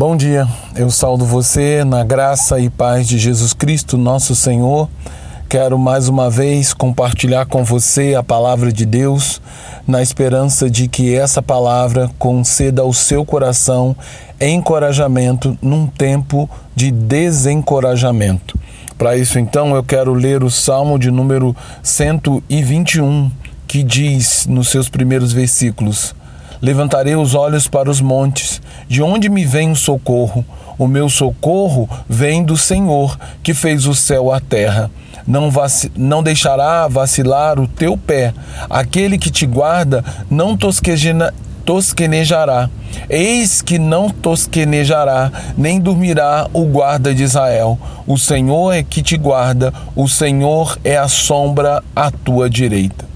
Bom dia, eu saldo você na graça e paz de Jesus Cristo, nosso Senhor. Quero mais uma vez compartilhar com você a palavra de Deus, na esperança de que essa palavra conceda ao seu coração encorajamento num tempo de desencorajamento. Para isso, então, eu quero ler o Salmo de número 121, que diz nos seus primeiros versículos: Levantarei os olhos para os montes, de onde me vem o socorro? O meu socorro vem do Senhor, que fez o céu e a terra. Não, não deixará vacilar o teu pé. Aquele que te guarda não tosquejena tosquenejará. Eis que não tosquenejará, nem dormirá o guarda de Israel. O Senhor é que te guarda, o Senhor é a sombra à tua direita.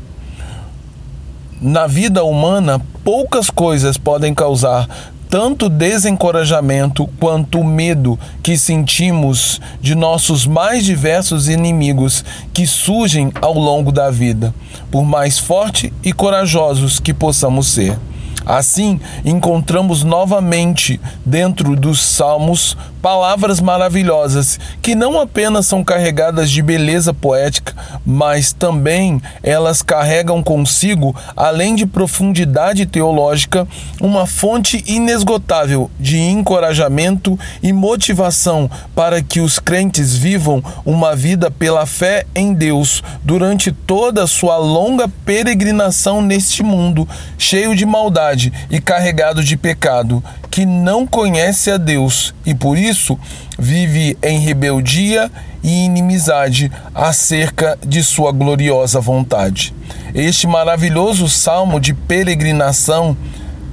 Na vida humana, poucas coisas podem causar tanto desencorajamento quanto medo que sentimos de nossos mais diversos inimigos que surgem ao longo da vida, por mais forte e corajosos que possamos ser. Assim, encontramos novamente dentro dos Salmos palavras maravilhosas que não apenas são carregadas de beleza poética, mas também elas carregam consigo, além de profundidade teológica, uma fonte inesgotável de encorajamento e motivação para que os crentes vivam uma vida pela fé em Deus durante toda a sua longa peregrinação neste mundo cheio de maldade e carregado de pecado, que não conhece a Deus e por isso vive em rebeldia e inimizade acerca de sua gloriosa vontade. Este maravilhoso salmo de peregrinação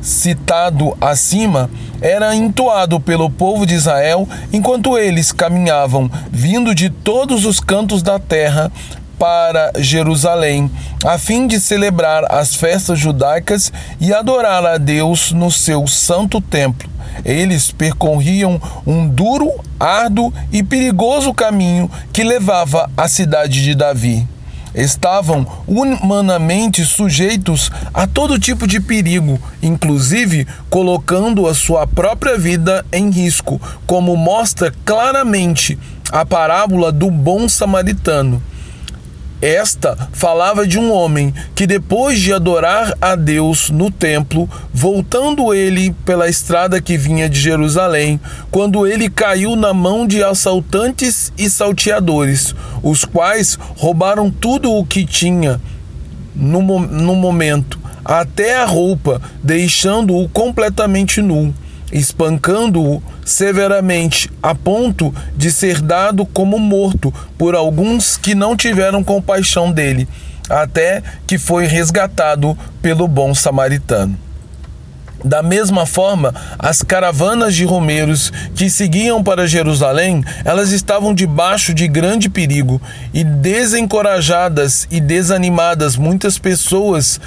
citado acima era entoado pelo povo de Israel enquanto eles caminhavam, vindo de todos os cantos da terra para Jerusalém, a fim de celebrar as festas judaicas e adorar a Deus no seu santo templo. Eles percorriam um duro, árduo e perigoso caminho que levava à cidade de Davi. Estavam humanamente sujeitos a todo tipo de perigo, inclusive colocando a sua própria vida em risco, como mostra claramente a parábola do bom samaritano. Esta falava de um homem que, depois de adorar a Deus no templo, voltando ele pela estrada que vinha de Jerusalém, quando ele caiu na mão de assaltantes e salteadores, os quais roubaram tudo o que tinha no, no momento, até a roupa, deixando-o completamente nu espancando-o severamente a ponto de ser dado como morto por alguns que não tiveram compaixão dele, até que foi resgatado pelo bom samaritano. Da mesma forma, as caravanas de romeiros que seguiam para Jerusalém, elas estavam debaixo de grande perigo e desencorajadas e desanimadas muitas pessoas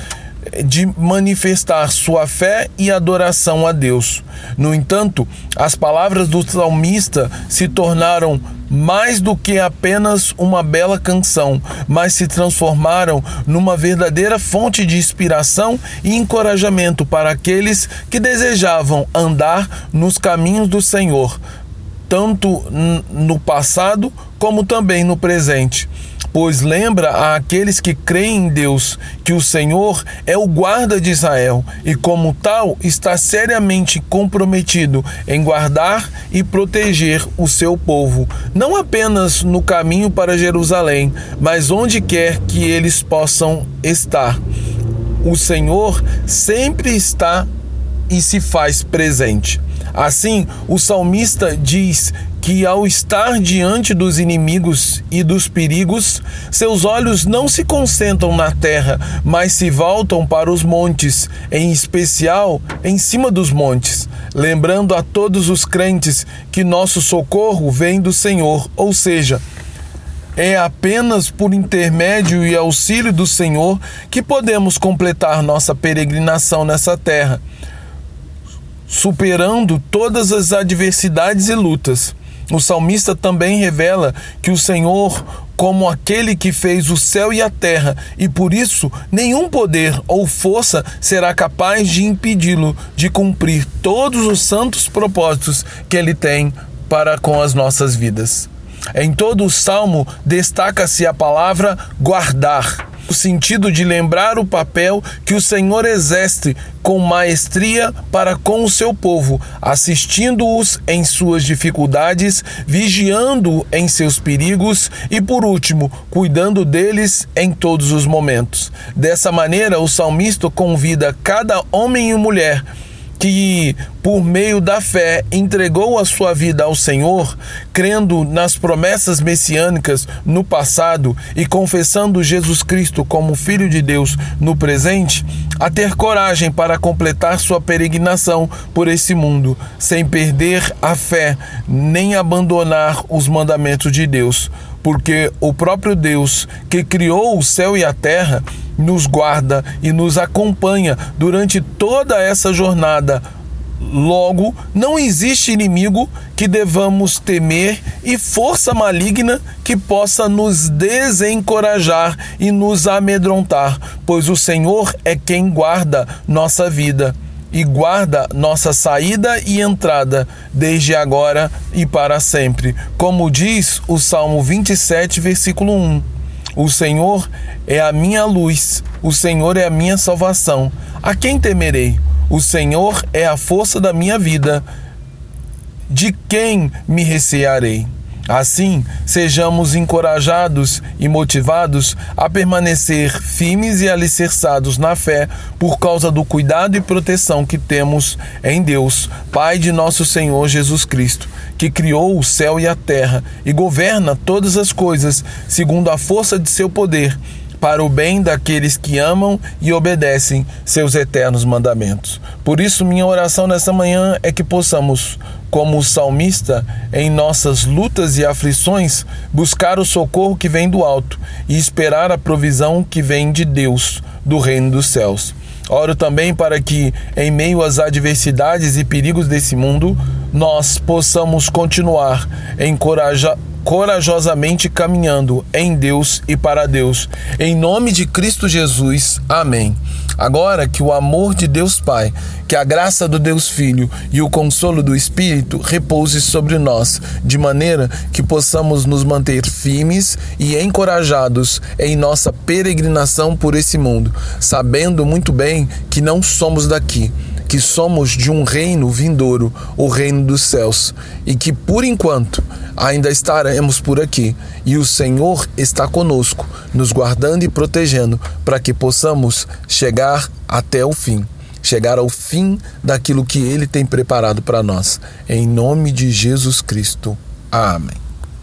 de manifestar sua fé e adoração a Deus. No entanto, as palavras do salmista se tornaram mais do que apenas uma bela canção, mas se transformaram numa verdadeira fonte de inspiração e encorajamento para aqueles que desejavam andar nos caminhos do Senhor, tanto no passado como também no presente pois lembra àqueles que creem em Deus que o Senhor é o guarda de Israel e, como tal, está seriamente comprometido em guardar e proteger o seu povo, não apenas no caminho para Jerusalém, mas onde quer que eles possam estar. O Senhor sempre está e se faz presente. Assim, o salmista diz que, ao estar diante dos inimigos e dos perigos, seus olhos não se concentram na terra, mas se voltam para os montes, em especial em cima dos montes, lembrando a todos os crentes que nosso socorro vem do Senhor, ou seja, é apenas por intermédio e auxílio do Senhor que podemos completar nossa peregrinação nessa terra superando todas as adversidades e lutas. O salmista também revela que o Senhor como aquele que fez o céu e a terra, e por isso nenhum poder ou força será capaz de impedi-lo de cumprir todos os santos propósitos que ele tem para com as nossas vidas. Em todo o salmo destaca-se a palavra guardar o sentido de lembrar o papel que o Senhor exerce com maestria para com o seu povo, assistindo-os em suas dificuldades, vigiando em seus perigos e, por último, cuidando deles em todos os momentos. Dessa maneira, o salmista convida cada homem e mulher que, por meio da fé, entregou a sua vida ao Senhor, crendo nas promessas messiânicas no passado e confessando Jesus Cristo como Filho de Deus no presente, a ter coragem para completar sua peregrinação por esse mundo, sem perder a fé nem abandonar os mandamentos de Deus, porque o próprio Deus que criou o céu e a terra nos guarda e nos acompanha durante toda essa jornada. Logo, não existe inimigo que devamos temer e força maligna que possa nos desencorajar e nos amedrontar, pois o Senhor é quem guarda nossa vida e guarda nossa saída e entrada, desde agora e para sempre. Como diz o Salmo 27, versículo 1. O Senhor é a minha luz, o Senhor é a minha salvação. A quem temerei? O Senhor é a força da minha vida. De quem me recearei? Assim, sejamos encorajados e motivados a permanecer firmes e alicerçados na fé por causa do cuidado e proteção que temos em Deus, Pai de nosso Senhor Jesus Cristo, que criou o céu e a terra e governa todas as coisas segundo a força de seu poder para o bem daqueles que amam e obedecem seus eternos mandamentos. Por isso, minha oração nessa manhã é que possamos, como o salmista, em nossas lutas e aflições, buscar o socorro que vem do alto e esperar a provisão que vem de Deus, do reino dos céus. Oro também para que, em meio às adversidades e perigos desse mundo, nós possamos continuar encorajar corajosamente caminhando em Deus e para Deus. Em nome de Cristo Jesus. Amém. Agora que o amor de Deus Pai, que a graça do Deus Filho e o consolo do Espírito repouse sobre nós, de maneira que possamos nos manter firmes e encorajados em nossa peregrinação por esse mundo, sabendo muito bem que não somos daqui que somos de um reino vindouro, o reino dos céus, e que por enquanto ainda estaremos por aqui, e o Senhor está conosco, nos guardando e protegendo, para que possamos chegar até o fim chegar ao fim daquilo que Ele tem preparado para nós. Em nome de Jesus Cristo. Amém.